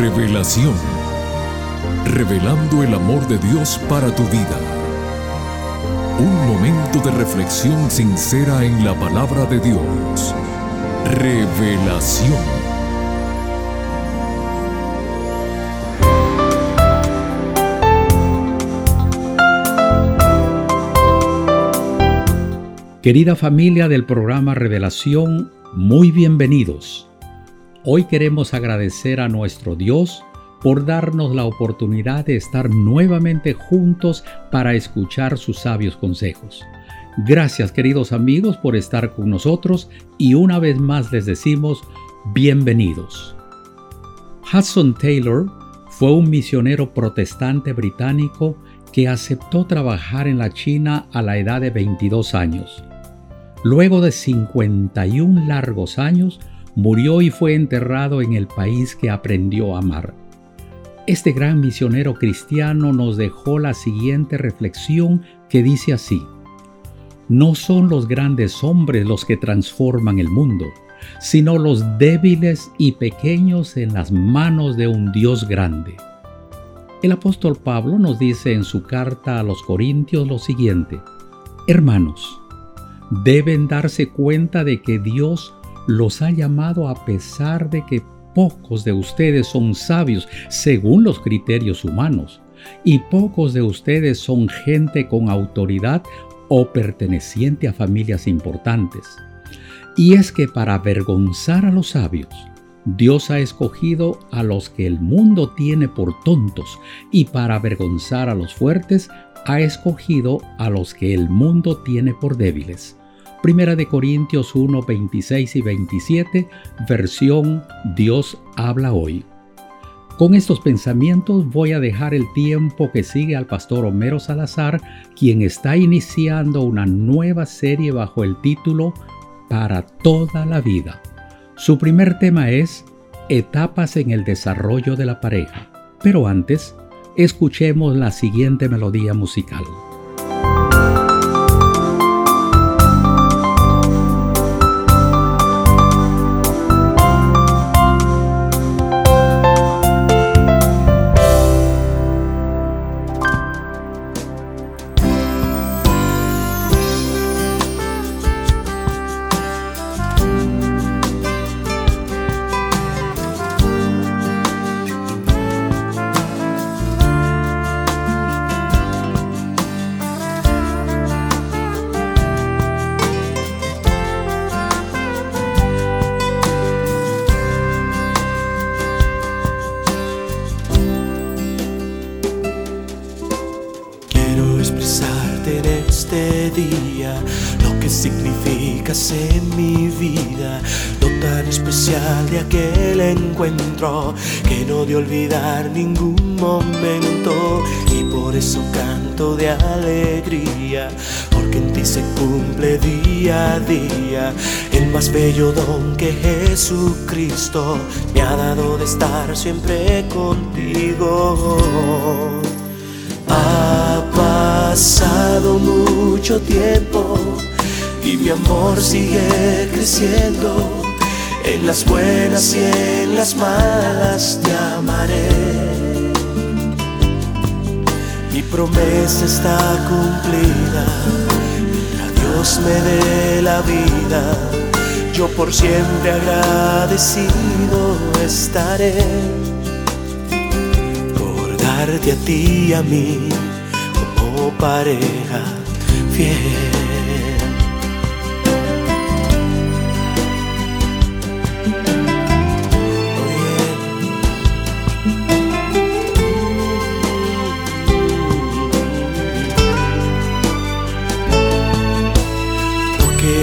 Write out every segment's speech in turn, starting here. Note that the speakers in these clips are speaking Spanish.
Revelación. Revelando el amor de Dios para tu vida. Un momento de reflexión sincera en la palabra de Dios. Revelación. Querida familia del programa Revelación, muy bienvenidos. Hoy queremos agradecer a nuestro Dios por darnos la oportunidad de estar nuevamente juntos para escuchar sus sabios consejos. Gracias queridos amigos por estar con nosotros y una vez más les decimos bienvenidos. Hudson Taylor fue un misionero protestante británico que aceptó trabajar en la China a la edad de 22 años. Luego de 51 largos años, murió y fue enterrado en el país que aprendió a amar. Este gran misionero cristiano nos dejó la siguiente reflexión que dice así, no son los grandes hombres los que transforman el mundo, sino los débiles y pequeños en las manos de un Dios grande. El apóstol Pablo nos dice en su carta a los Corintios lo siguiente, Hermanos, deben darse cuenta de que Dios los ha llamado a pesar de que pocos de ustedes son sabios según los criterios humanos y pocos de ustedes son gente con autoridad o perteneciente a familias importantes. Y es que para avergonzar a los sabios, Dios ha escogido a los que el mundo tiene por tontos y para avergonzar a los fuertes ha escogido a los que el mundo tiene por débiles. Primera de Corintios 1, 26 y 27, versión Dios habla hoy. Con estos pensamientos voy a dejar el tiempo que sigue al pastor Homero Salazar, quien está iniciando una nueva serie bajo el título Para toda la vida. Su primer tema es Etapas en el desarrollo de la pareja. Pero antes, escuchemos la siguiente melodía musical. Encuentro que no de olvidar ningún momento y por eso canto de alegría, porque en ti se cumple día a día el más bello don que Jesucristo me ha dado de estar siempre contigo. Ha pasado mucho tiempo y mi amor sigue creciendo. En las buenas y en las malas te amaré. Mi promesa está cumplida. A Dios me dé la vida. Yo por siempre agradecido estaré darte a ti y a mí como pareja fiel.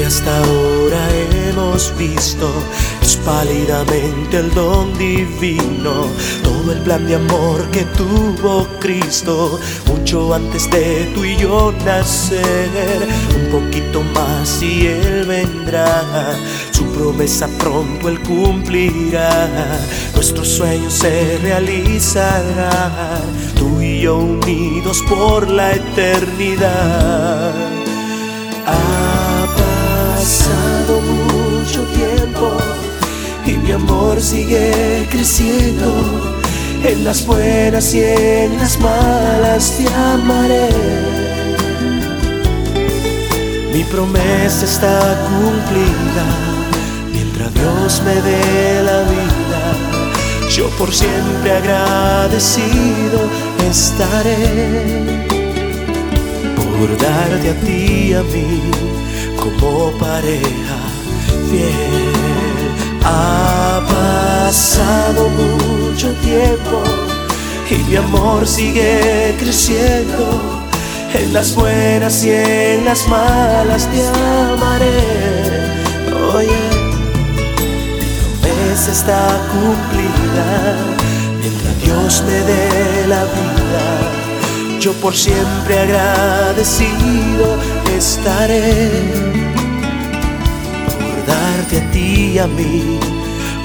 Hasta ahora hemos visto pálidamente el don divino, todo el plan de amor que tuvo Cristo, mucho antes de tú y yo nacer, un poquito más y Él vendrá, su promesa pronto Él cumplirá, nuestros sueños se realizarán, tú y yo unidos por la eternidad. Sigue creciendo. en las buenas y en las malas te amaré. Mi promesa está cumplida, mientras Dios me dé la vida, yo por siempre agradecido estaré por darte a ti y a mí como pareja fiel. Ha pasado mucho tiempo y mi amor sigue creciendo. En las buenas y en las malas te amaré. Oye, mi promesa está cumplida mientras Dios me dé la vida. Yo por siempre agradecido estaré darte a ti y a mí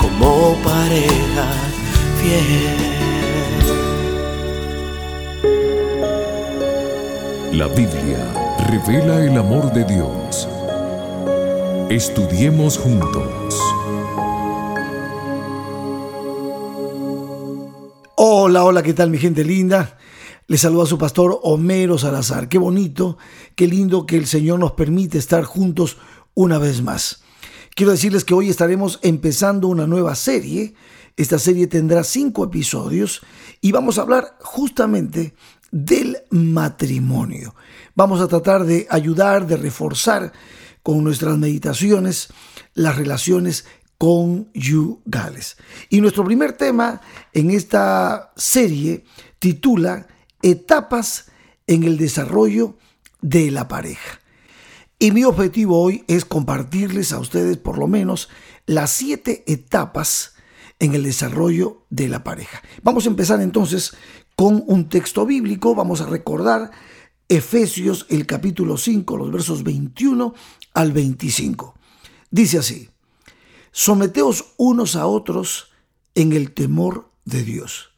como pareja fiel. La Biblia revela el amor de Dios. Estudiemos juntos. Hola, hola, ¿qué tal mi gente linda? Les saluda su pastor Homero Salazar. Qué bonito, qué lindo que el Señor nos permite estar juntos una vez más. Quiero decirles que hoy estaremos empezando una nueva serie. Esta serie tendrá cinco episodios y vamos a hablar justamente del matrimonio. Vamos a tratar de ayudar, de reforzar con nuestras meditaciones las relaciones conyugales. Y nuestro primer tema en esta serie titula Etapas en el desarrollo de la pareja. Y mi objetivo hoy es compartirles a ustedes por lo menos las siete etapas en el desarrollo de la pareja. Vamos a empezar entonces con un texto bíblico. Vamos a recordar Efesios el capítulo 5, los versos 21 al 25. Dice así, someteos unos a otros en el temor de Dios.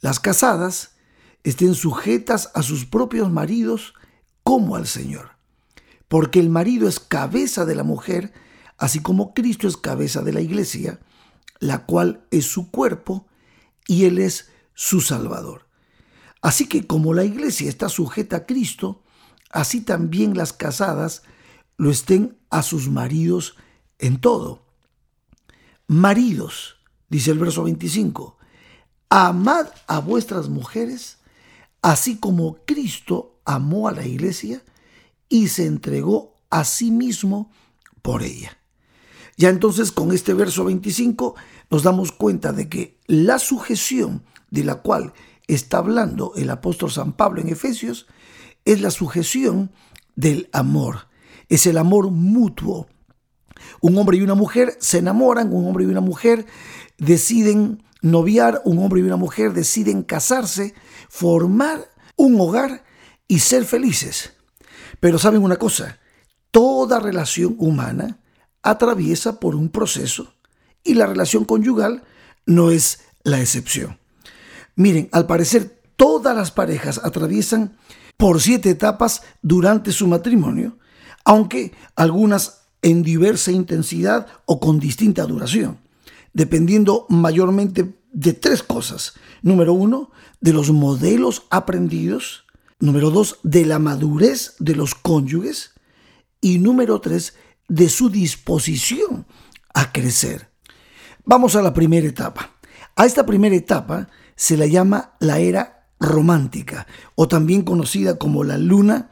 Las casadas estén sujetas a sus propios maridos como al Señor porque el marido es cabeza de la mujer, así como Cristo es cabeza de la iglesia, la cual es su cuerpo y Él es su Salvador. Así que como la iglesia está sujeta a Cristo, así también las casadas lo estén a sus maridos en todo. Maridos, dice el verso 25, amad a vuestras mujeres, así como Cristo amó a la iglesia y se entregó a sí mismo por ella. Ya entonces con este verso 25 nos damos cuenta de que la sujeción de la cual está hablando el apóstol San Pablo en Efesios es la sujeción del amor, es el amor mutuo. Un hombre y una mujer se enamoran, un hombre y una mujer deciden noviar, un hombre y una mujer deciden casarse, formar un hogar y ser felices. Pero saben una cosa, toda relación humana atraviesa por un proceso y la relación conyugal no es la excepción. Miren, al parecer todas las parejas atraviesan por siete etapas durante su matrimonio, aunque algunas en diversa intensidad o con distinta duración, dependiendo mayormente de tres cosas. Número uno, de los modelos aprendidos. Número dos, de la madurez de los cónyuges. Y número tres, de su disposición a crecer. Vamos a la primera etapa. A esta primera etapa se la llama la era romántica o también conocida como la luna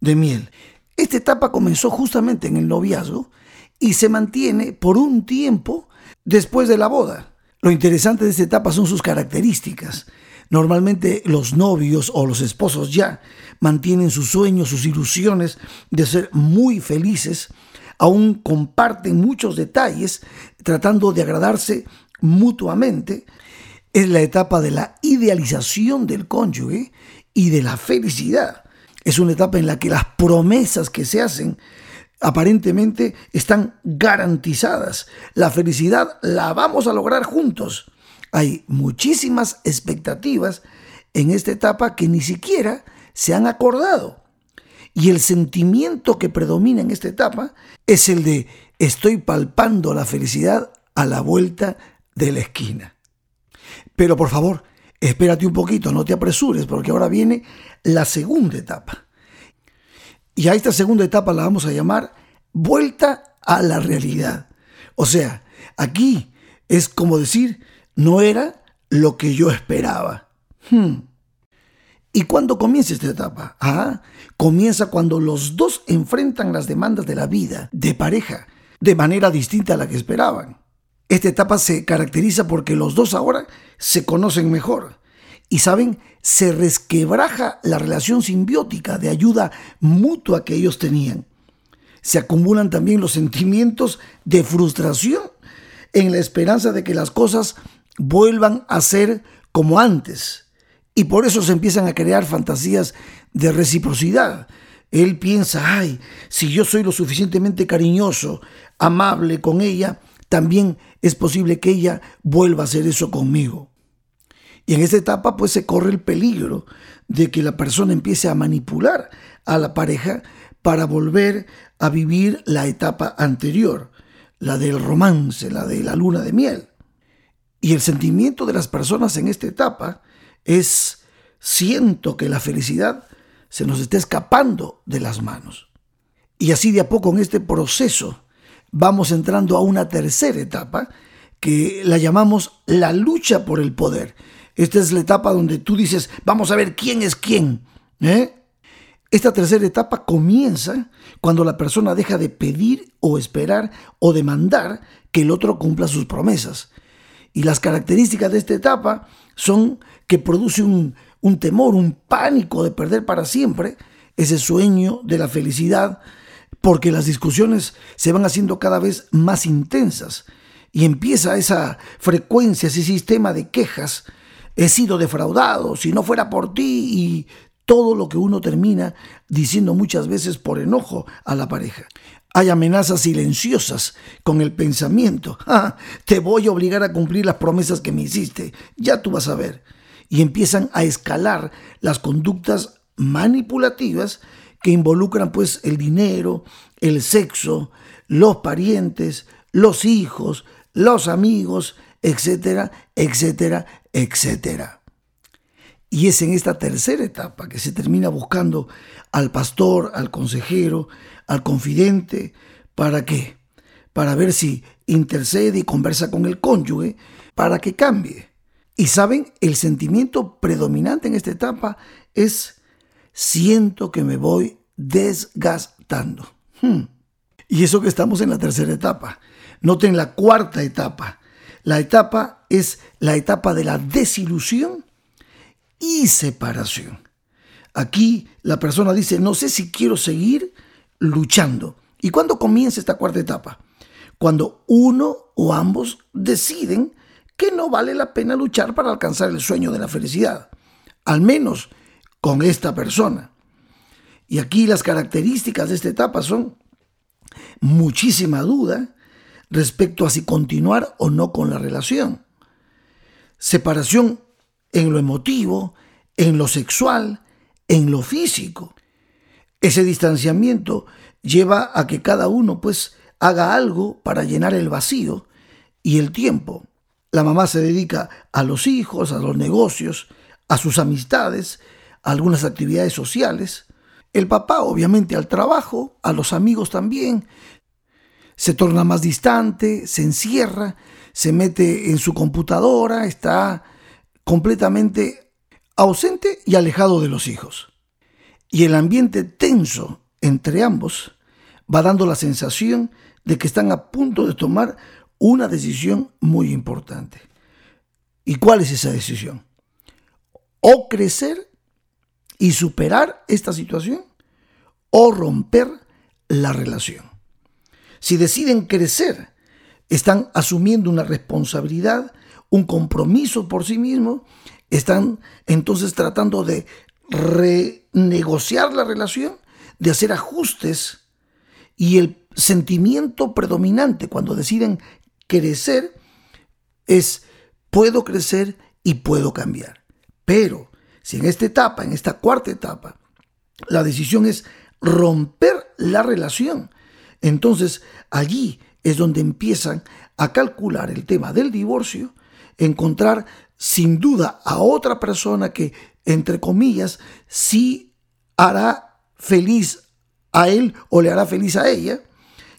de miel. Esta etapa comenzó justamente en el noviazgo y se mantiene por un tiempo después de la boda. Lo interesante de esta etapa son sus características. Normalmente los novios o los esposos ya mantienen sus sueños, sus ilusiones de ser muy felices, aún comparten muchos detalles tratando de agradarse mutuamente. Es la etapa de la idealización del cónyuge y de la felicidad. Es una etapa en la que las promesas que se hacen aparentemente están garantizadas. La felicidad la vamos a lograr juntos hay muchísimas expectativas en esta etapa que ni siquiera se han acordado. Y el sentimiento que predomina en esta etapa es el de estoy palpando la felicidad a la vuelta de la esquina. Pero por favor, espérate un poquito, no te apresures, porque ahora viene la segunda etapa. Y a esta segunda etapa la vamos a llamar vuelta a la realidad. O sea, aquí es como decir, no era lo que yo esperaba. Hmm. ¿Y cuándo comienza esta etapa? Ah, comienza cuando los dos enfrentan las demandas de la vida, de pareja, de manera distinta a la que esperaban. Esta etapa se caracteriza porque los dos ahora se conocen mejor y saben, se resquebraja la relación simbiótica de ayuda mutua que ellos tenían. Se acumulan también los sentimientos de frustración en la esperanza de que las cosas vuelvan a ser como antes. Y por eso se empiezan a crear fantasías de reciprocidad. Él piensa, ay, si yo soy lo suficientemente cariñoso, amable con ella, también es posible que ella vuelva a hacer eso conmigo. Y en esta etapa pues se corre el peligro de que la persona empiece a manipular a la pareja para volver a vivir la etapa anterior, la del romance, la de la luna de miel. Y el sentimiento de las personas en esta etapa es siento que la felicidad se nos está escapando de las manos. Y así de a poco en este proceso vamos entrando a una tercera etapa que la llamamos la lucha por el poder. Esta es la etapa donde tú dices, vamos a ver quién es quién. ¿eh? Esta tercera etapa comienza cuando la persona deja de pedir o esperar o demandar que el otro cumpla sus promesas. Y las características de esta etapa son que produce un, temor, un pánico de perder para siempre ese sueño de la felicidad, porque las discusiones se van haciendo cada vez más intensas y empieza esa frecuencia, ese sistema de quejas he sido defraudado, si no fuera por ti y todo lo que uno termina diciendo muchas veces por enojo a la pareja. Hay amenazas silenciosas con el pensamiento. Ah, te voy a obligar a cumplir las promesas que me hiciste. Ya tú vas a ver. Y empiezan a escalar las conductas manipulativas que involucran pues el dinero, el sexo, los parientes, los hijos, los amigos, etcétera, etcétera, etcétera. Y es en esta tercera etapa que se termina buscando al pastor, al consejero, al confidente, ¿para qué? Para ver si intercede y conversa con el cónyuge para que cambie. Y saben, el sentimiento predominante en esta etapa es siento que me voy desgastando. Hmm. Y eso que estamos en la tercera etapa. Noten la cuarta etapa, la etapa es la etapa de la desilusión y separación. Aquí la persona dice, no sé si quiero seguir luchando. ¿Y cuándo comienza esta cuarta etapa? Cuando uno o ambos deciden que no vale la pena luchar para alcanzar el sueño de la felicidad, al menos con esta persona. Y aquí las características de esta etapa son muchísima duda, respecto a si continuar o no con la relación. Separación en lo emotivo, en lo sexual, en lo físico. Ese distanciamiento lleva a que cada uno pues haga algo para llenar el vacío y el tiempo. La mamá se dedica a los hijos, a los negocios, a sus amistades, a algunas actividades sociales. El papá obviamente al trabajo, a los amigos también, se torna más distante, se encierra, se mete en su computadora, está completamente ausente y alejado de los hijos. Y el ambiente tenso entre ambos va dando la sensación de que están a punto de tomar una decisión muy importante. ¿Y cuál es esa decisión? O crecer y superar esta situación o romper la relación. Si deciden crecer, están asumiendo una responsabilidad, un compromiso por sí mismos, están entonces tratando de renegociar la relación, de hacer ajustes y el sentimiento predominante cuando deciden crecer es puedo crecer y puedo cambiar. Pero si en esta etapa, en esta cuarta etapa, la decisión es romper la relación, entonces allí es donde empiezan a calcular el tema del divorcio, encontrar sin duda a otra persona que, entre comillas, sí hará feliz a él o le hará feliz a ella.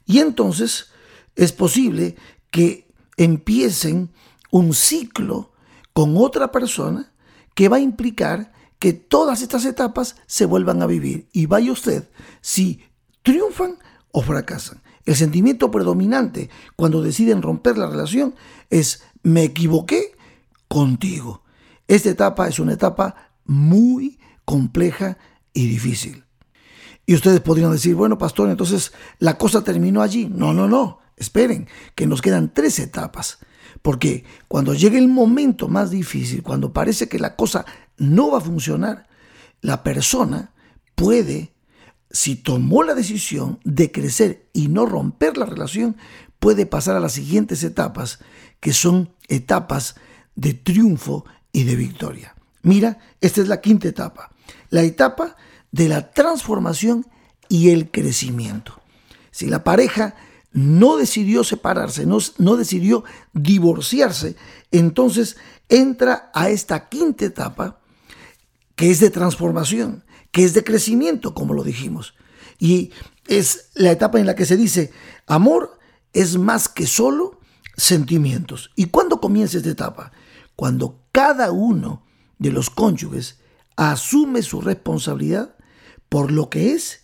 Y entonces es posible que empiecen un ciclo con otra persona que va a implicar que todas estas etapas se vuelvan a vivir. Y vaya usted si triunfan o fracasan. El sentimiento predominante cuando deciden romper la relación es me equivoqué contigo. Esta etapa es una etapa muy compleja y difícil. Y ustedes podrían decir, bueno, pastor, entonces la cosa terminó allí. No, no, no. Esperen, que nos quedan tres etapas. Porque cuando llegue el momento más difícil, cuando parece que la cosa no va a funcionar, la persona puede, si tomó la decisión de crecer y no romper la relación, puede pasar a las siguientes etapas, que son etapas de triunfo y de victoria. Mira, esta es la quinta etapa, la etapa de la transformación y el crecimiento. Si la pareja no decidió separarse, no, no, decidió divorciarse, entonces entra a esta quinta etapa que es de transformación, que es de crecimiento, como lo dijimos. Y es la etapa en la que se dice, amor es más que solo sentimientos. ¿Y cuándo comienza esta etapa? Cuando cada uno de los cónyuges asume su responsabilidad por lo que es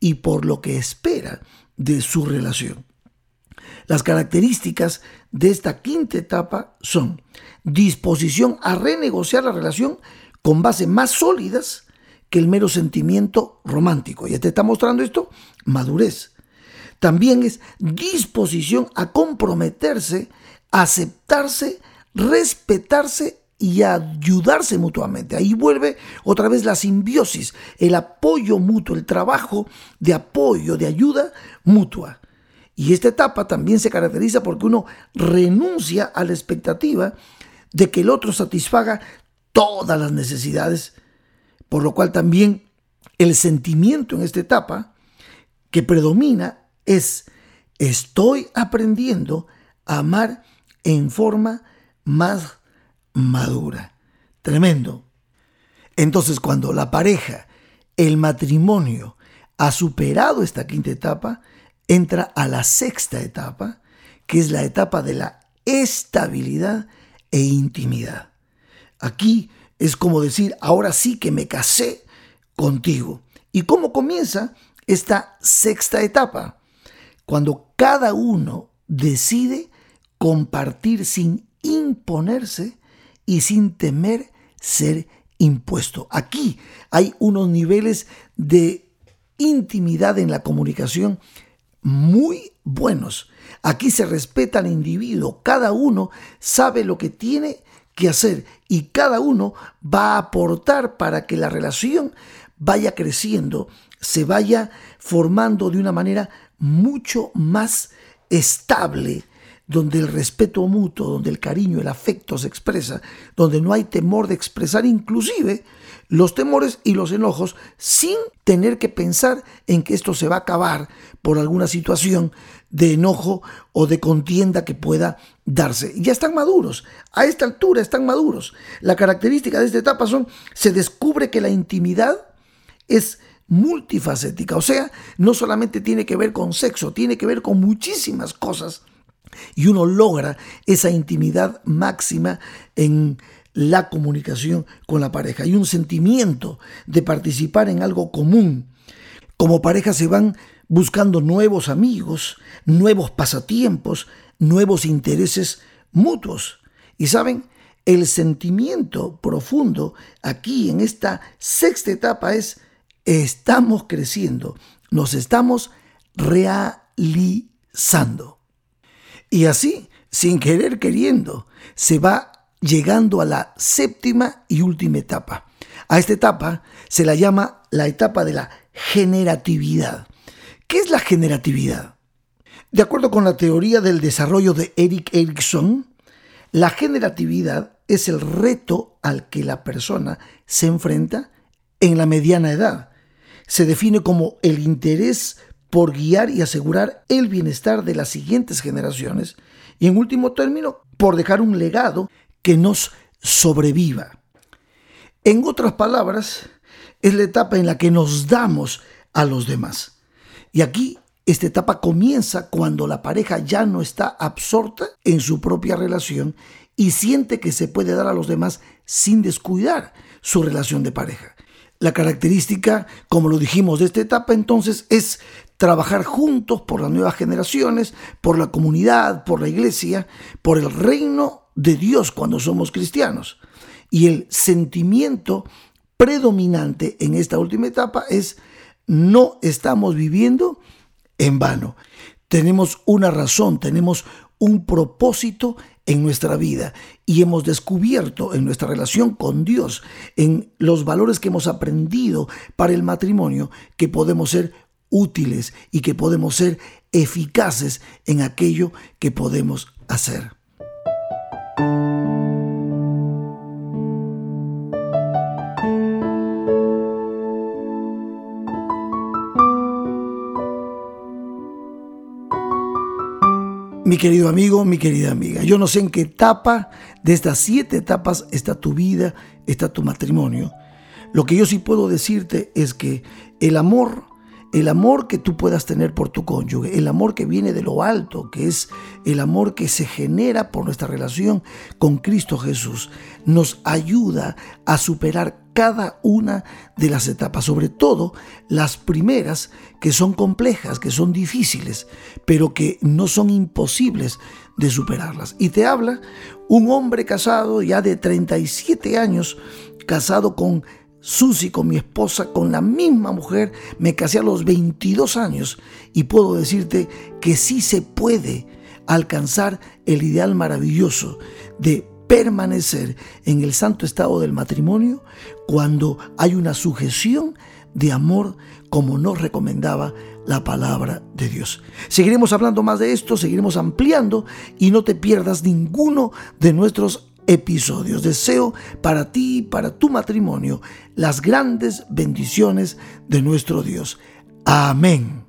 y por lo que espera de su relación. Las características de esta quinta etapa son disposición a renegociar la relación con bases más sólidas que el mero sentimiento romántico. Ya te está mostrando esto, madurez. También es disposición a comprometerse, aceptarse, respetarse y ayudarse mutuamente. Ahí vuelve otra vez la simbiosis, el apoyo mutuo, el trabajo de apoyo, de ayuda mutua. Y esta etapa también se caracteriza porque uno renuncia a la expectativa de que el otro satisfaga todas las necesidades, por lo cual también el sentimiento en esta etapa que predomina es estoy aprendiendo a amar en forma más madura. Tremendo. Entonces cuando la pareja, el matrimonio, ha superado esta quinta etapa, entra a la sexta etapa, que es la etapa de la estabilidad e intimidad. Aquí es como decir, ahora sí que me casé contigo. ¿Y cómo comienza esta sexta etapa? Cuando cada uno decide compartir sin imponerse y sin temer ser impuesto. Aquí hay unos niveles de intimidad en la comunicación muy buenos. Aquí se respeta al individuo, cada uno sabe lo que tiene que hacer y cada uno va a aportar para que la relación vaya creciendo, se vaya formando de una manera mucho más estable donde el respeto mutuo, donde el cariño, el afecto se expresa, donde no hay temor de expresar inclusive los temores y los enojos sin tener que pensar en que esto se va a acabar por alguna situación de enojo o de contienda que pueda darse. Ya están maduros, a esta altura están maduros. La característica de esta etapa son, se descubre que la intimidad es multifacética, o sea, no solamente tiene que ver con sexo, tiene que ver con muchísimas cosas y uno logra esa intimidad máxima en la comunicación con la pareja. Hay un sentimiento de participar en algo común. Como pareja se van buscando nuevos amigos, nuevos pasatiempos, nuevos intereses mutuos. Y saben, el sentimiento profundo aquí en esta sexta etapa es estamos creciendo, nos estamos realizando. Y así, sin querer queriendo, se va llegando a la séptima y última etapa. A esta etapa se la llama la etapa de la generatividad. ¿Qué es la generatividad? De acuerdo con la teoría del desarrollo de Eric Erickson, la generatividad es el reto al que la persona se enfrenta en la mediana edad. Se define como el interés por guiar y asegurar el bienestar de las siguientes generaciones y en último término por dejar un legado que nos sobreviva. En otras palabras, es la etapa en la que nos damos a los demás. Y aquí esta etapa comienza cuando la pareja ya no está absorta en su propia relación y siente que se puede dar a los demás sin descuidar su relación de pareja. La característica, como lo dijimos, de esta etapa entonces es trabajar juntos por las nuevas generaciones, por la comunidad, por la iglesia, por el reino de Dios cuando somos cristianos. Y el sentimiento predominante en esta última etapa es no estamos viviendo en vano. Tenemos una razón, tenemos un propósito en nuestra vida y hemos descubierto en nuestra relación con Dios, en los valores que hemos aprendido para el matrimonio, que podemos ser útiles y que podemos ser eficaces en aquello que podemos hacer. Querido amigo, mi querida amiga, yo no sé en qué etapa de estas siete etapas está tu vida, está tu matrimonio. Lo que yo sí puedo decirte es que el amor el amor que tú puedas tener por tu cónyuge, el amor que viene de lo alto, que es el amor que se genera por nuestra relación con Cristo Jesús, nos ayuda a superar cada una de las etapas, sobre todo las primeras que son complejas, que son difíciles, pero que no son imposibles de superarlas. Y te habla un hombre casado ya de 37 años, casado con Susi con mi esposa, con la misma mujer, me casé a los 22 años y puedo decirte que sí se puede alcanzar el ideal maravilloso de permanecer en el santo estado del matrimonio cuando hay una sujeción de amor como nos recomendaba la palabra de Dios. Seguiremos hablando más de esto, seguiremos ampliando y no te pierdas ninguno de nuestros episodios. Deseo para ti y para tu matrimonio las grandes bendiciones de nuestro Dios. Amén.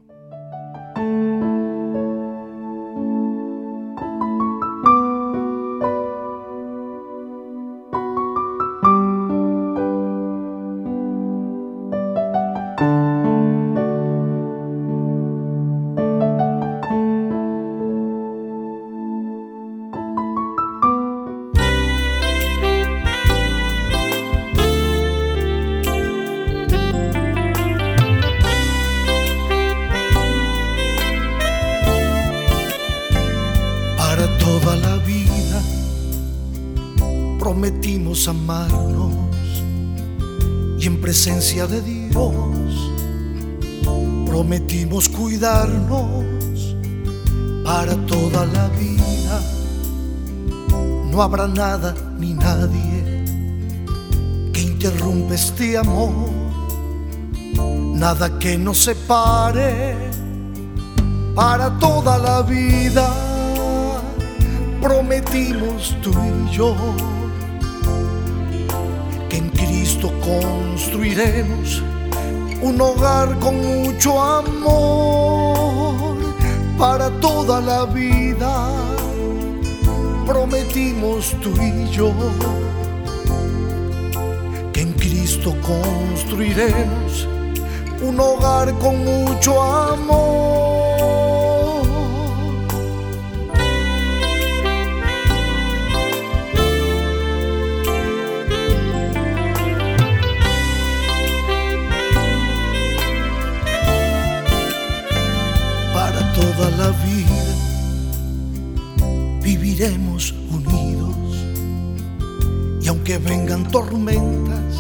De Dios prometimos cuidarnos para toda la vida. No habrá nada ni nadie que interrumpa este amor, nada que nos separe para toda la vida. Prometimos tú y yo construiremos un hogar con mucho amor para toda la vida. Prometimos tú y yo que en Cristo construiremos un hogar con mucho amor. La vida viviremos unidos. Y aunque vengan tormentas,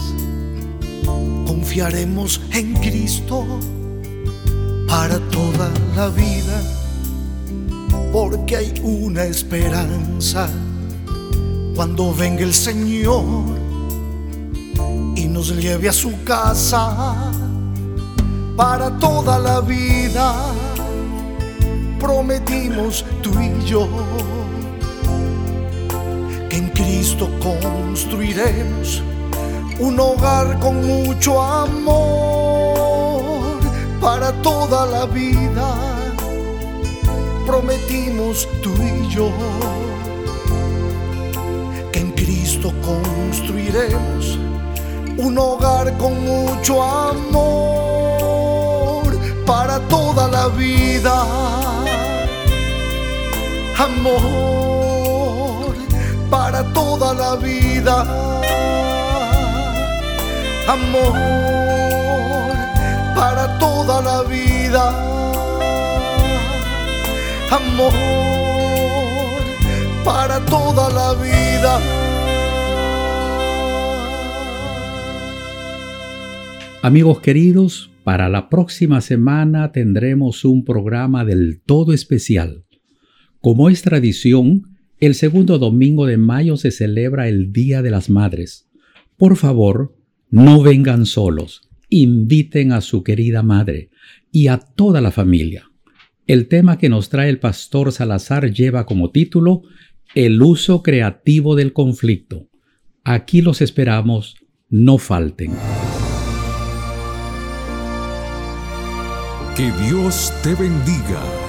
confiaremos en Cristo para toda la vida, porque hay una esperanza. Cuando venga el Señor y nos lleve a su casa para toda la vida prometimos tú y yo que en Cristo construiremos un hogar con mucho amor para toda la vida. Prometimos tú y yo que en Cristo construiremos un hogar con mucho amor para toda la vida. Amor para toda la vida. Amor para toda la vida. Amor para toda la vida. Amigos queridos, para la próxima semana tendremos un programa del todo especial. Como es tradición, el segundo domingo de mayo se celebra el Día de las Madres. Por favor, no vengan solos, inviten a su querida madre y a toda la familia. El tema que nos trae el pastor Salazar lleva como título El uso creativo del conflicto. Aquí los esperamos, no falten. Que Dios te bendiga.